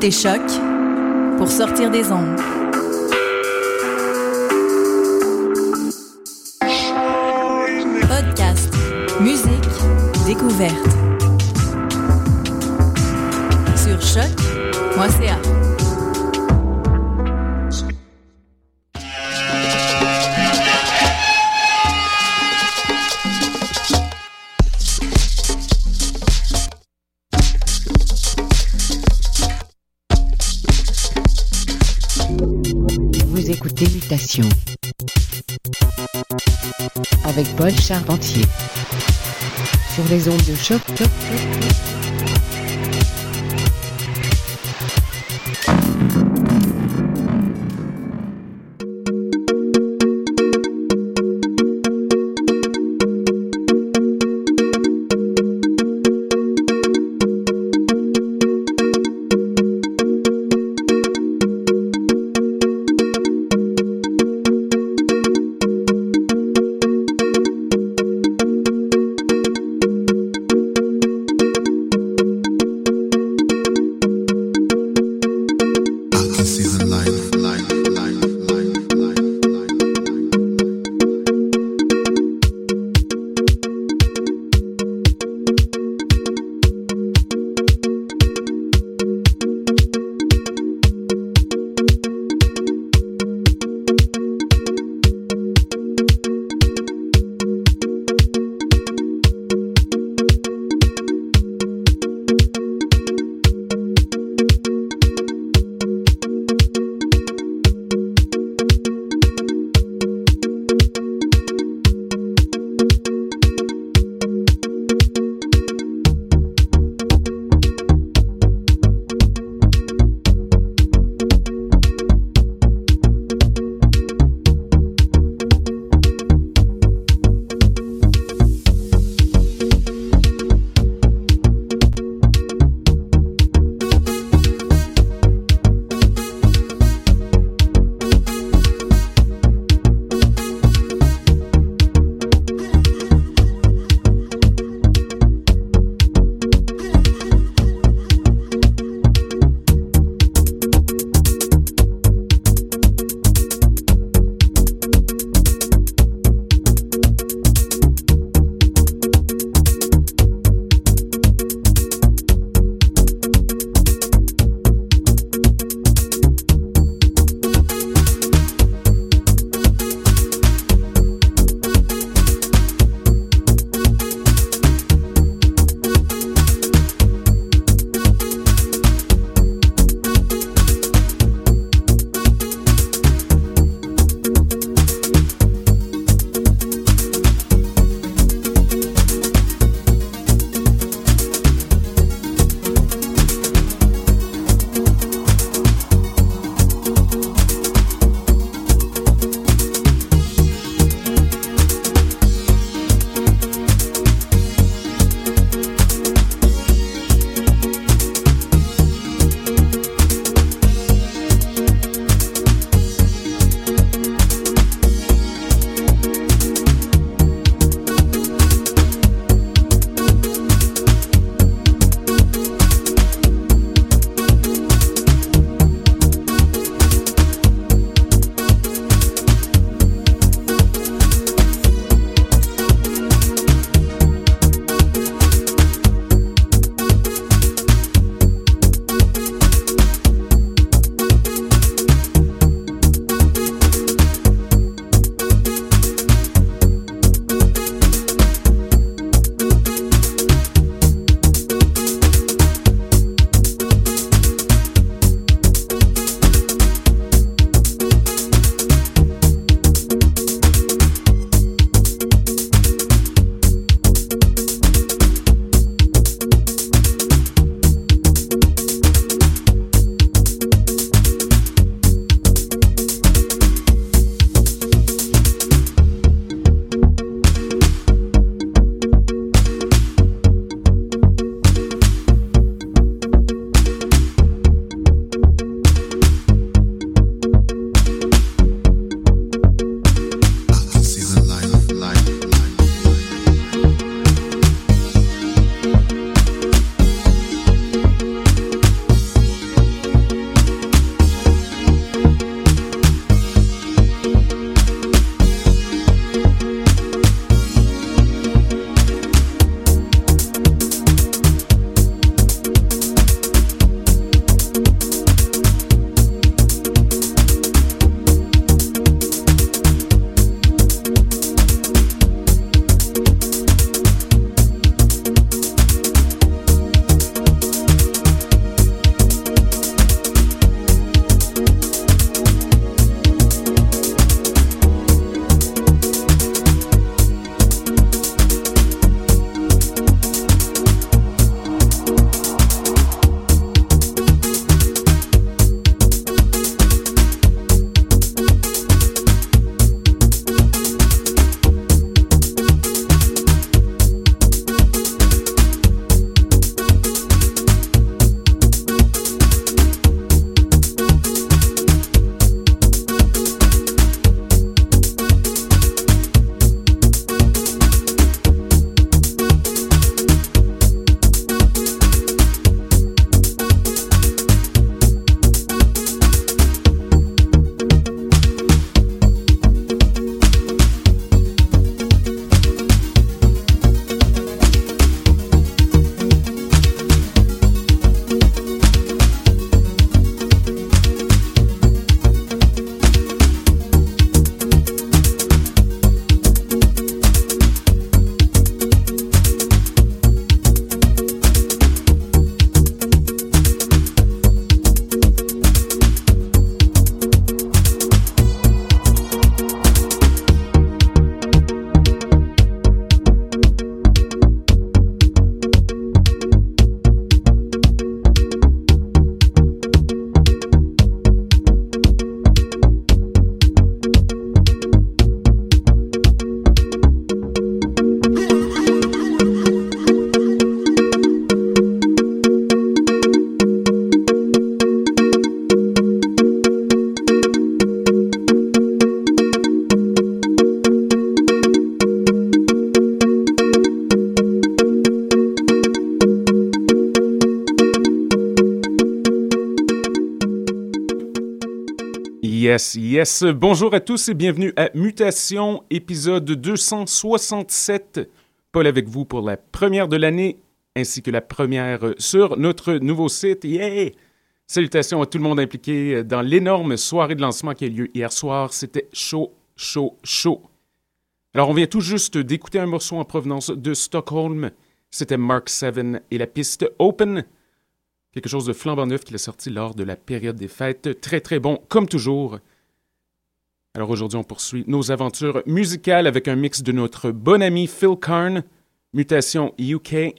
Écoutez Choc pour sortir des ondes. Sur les de choc, Yes. Bonjour à tous et bienvenue à Mutation, épisode 267. Paul avec vous pour la première de l'année, ainsi que la première sur notre nouveau site. Salutations à tout le monde impliqué dans l'énorme soirée de lancement qui a eu lieu hier soir. C'était chaud, chaud, chaud. Alors, on vient tout juste d'écouter un morceau en provenance de Stockholm. C'était Mark Seven et la piste Open. Quelque chose de flambant neuf qu'il a sorti lors de la période des fêtes. Très, très bon, comme toujours. Alors aujourd'hui, on poursuit nos aventures musicales avec un mix de notre bon ami Phil Karn, Mutation UK,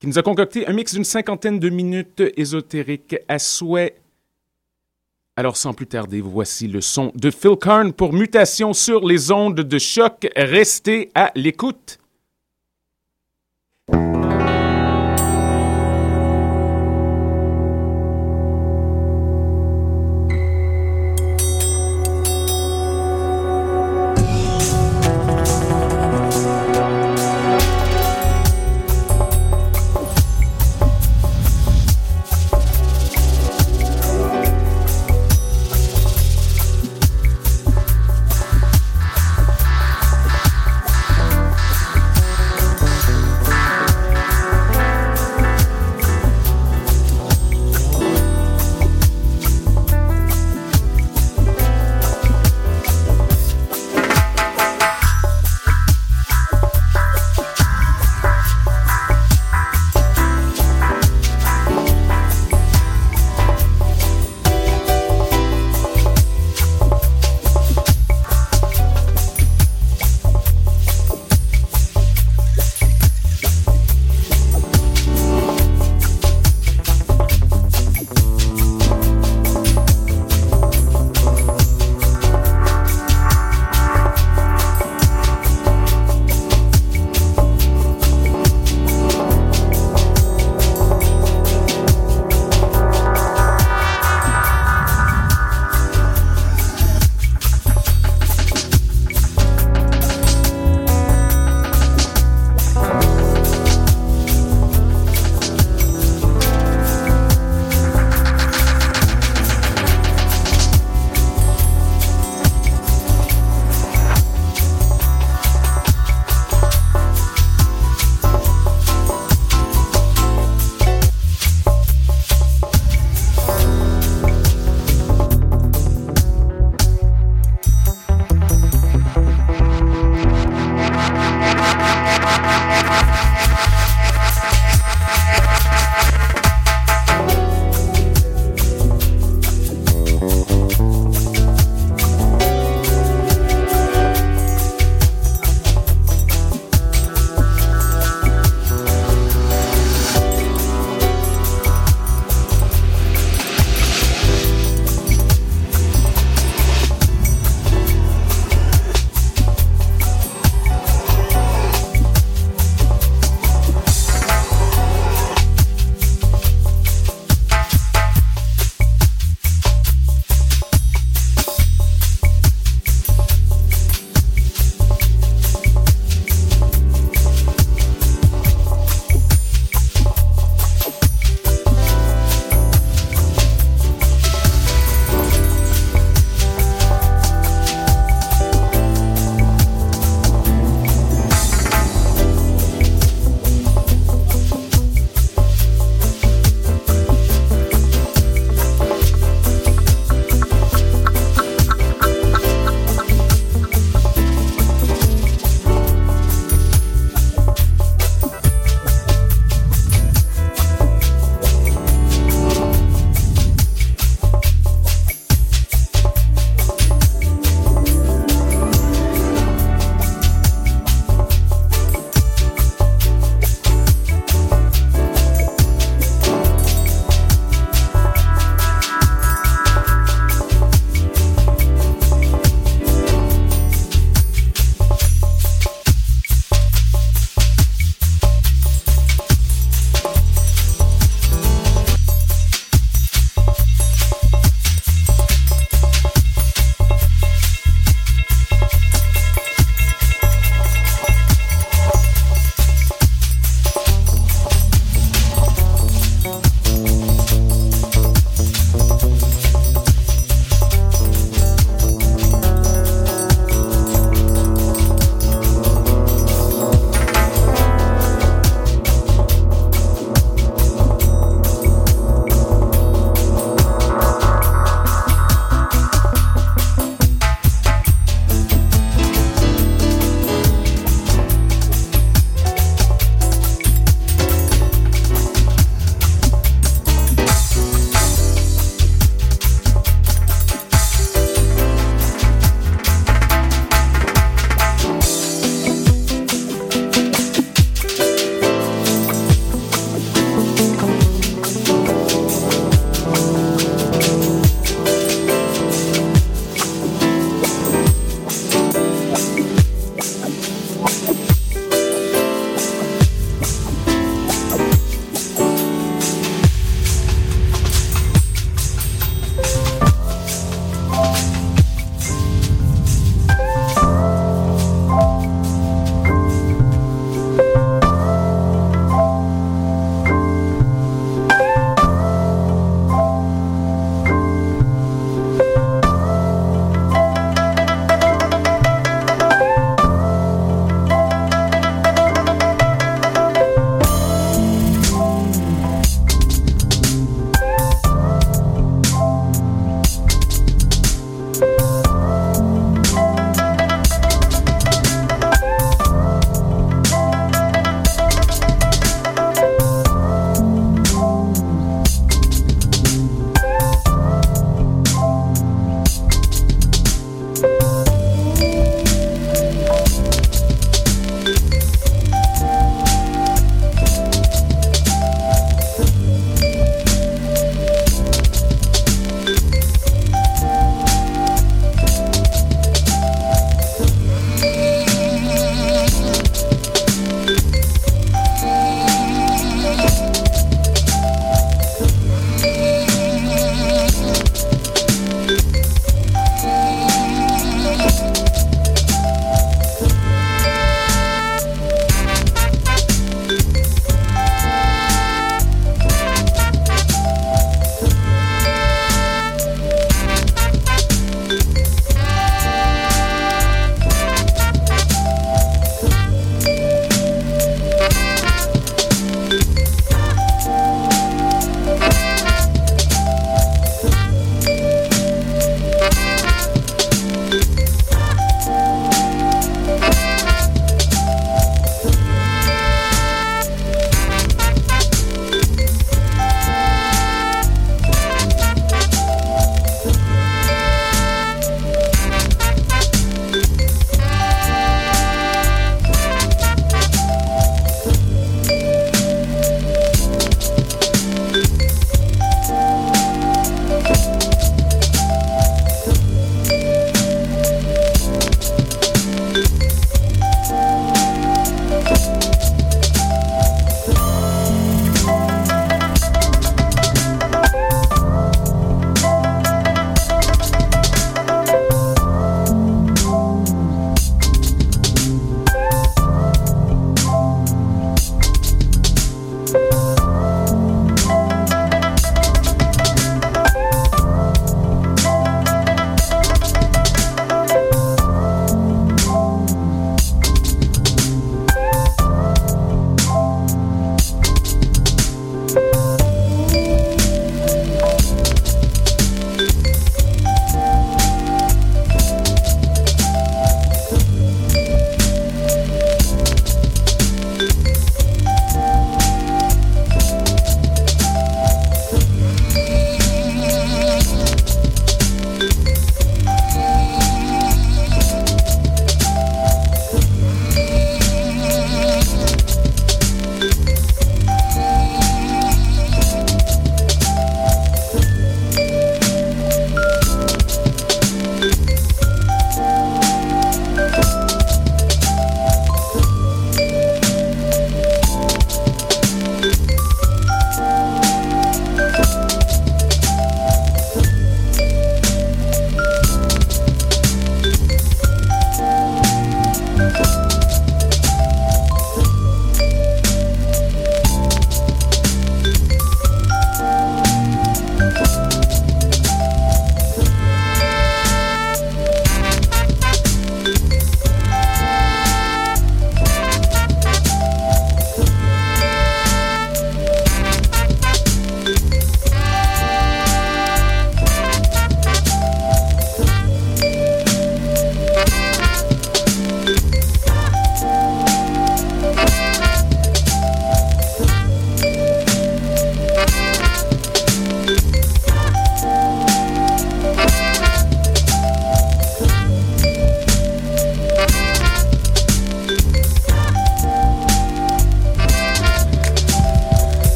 qui nous a concocté un mix d'une cinquantaine de minutes ésotériques à souhait. Alors sans plus tarder, voici le son de Phil Karn pour Mutation sur les ondes de choc. Restez à l'écoute.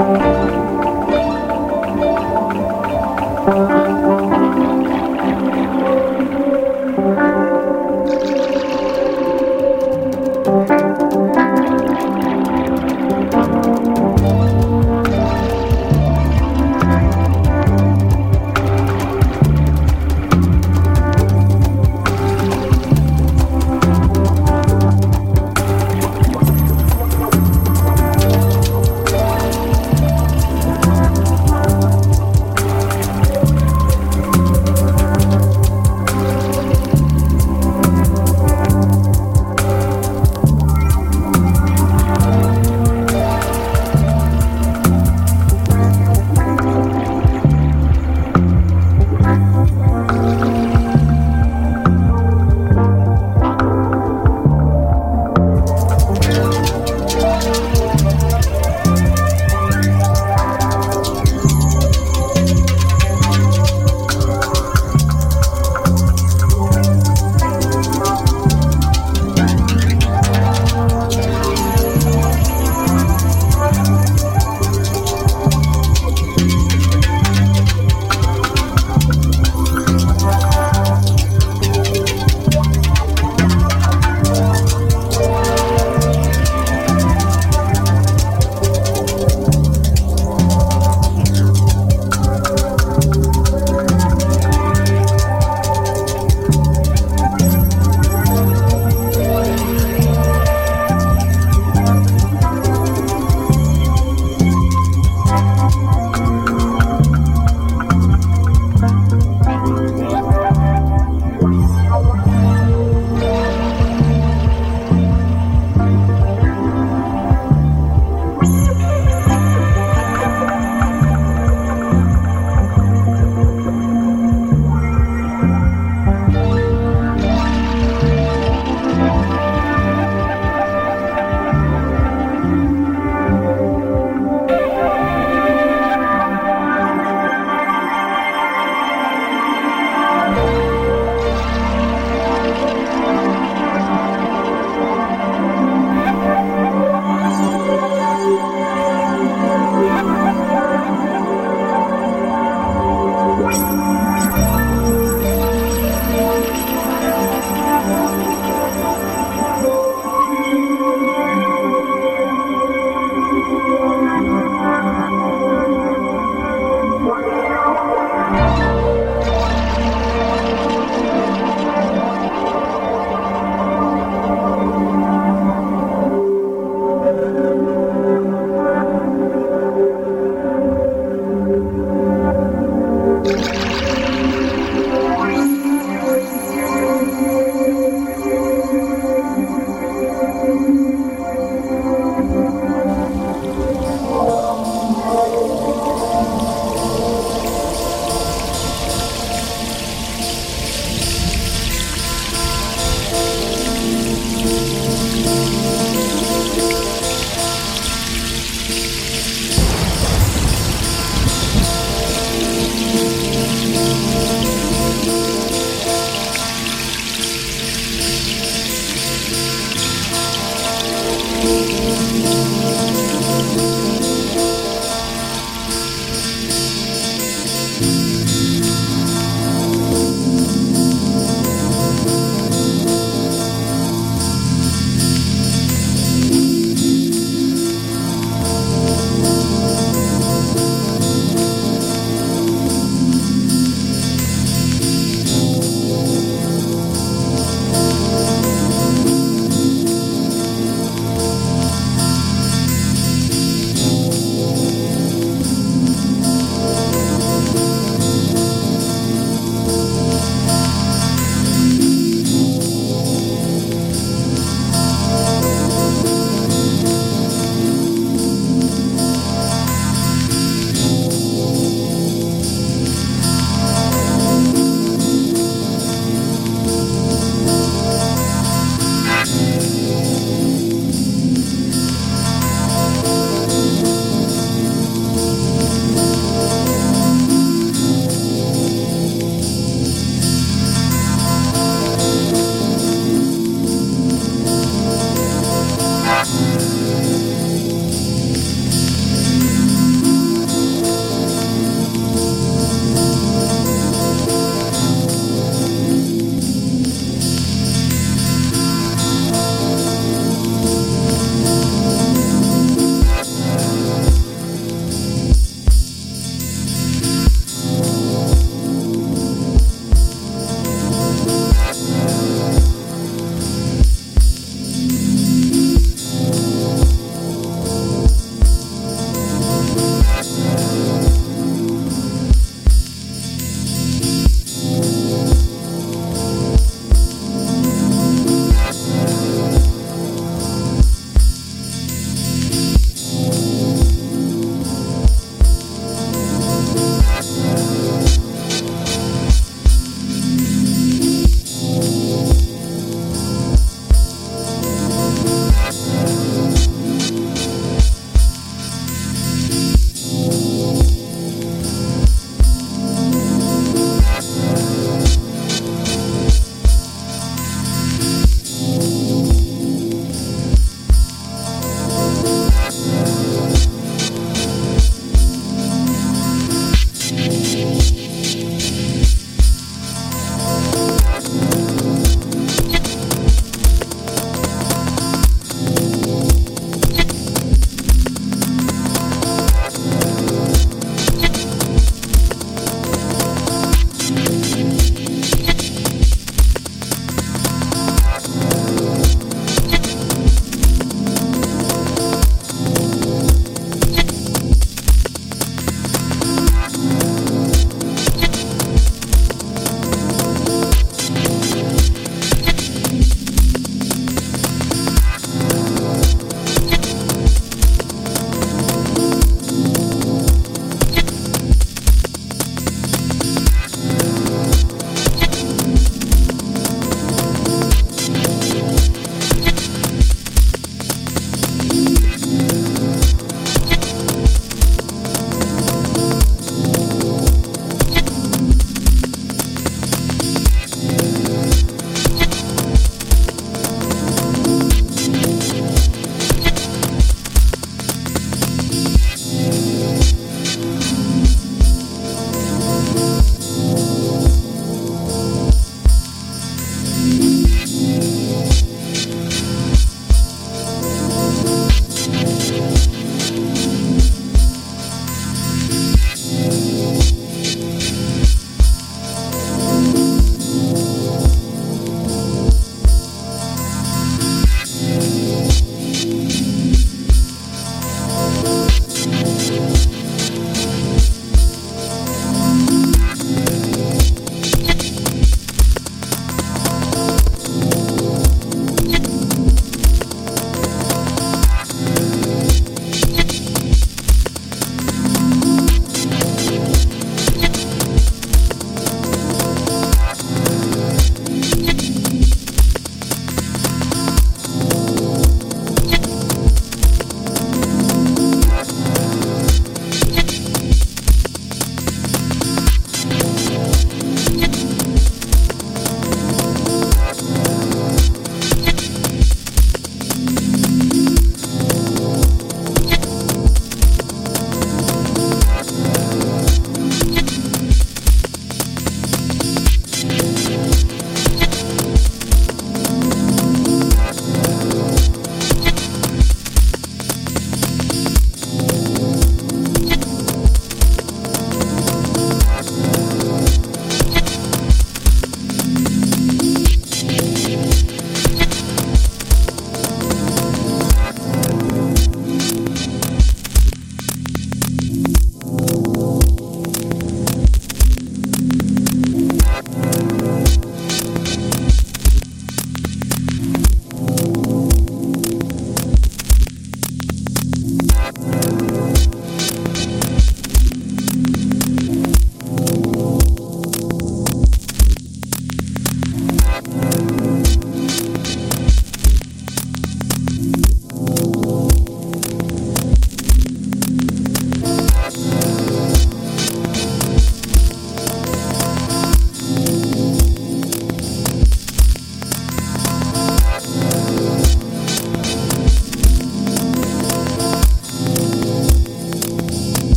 thank you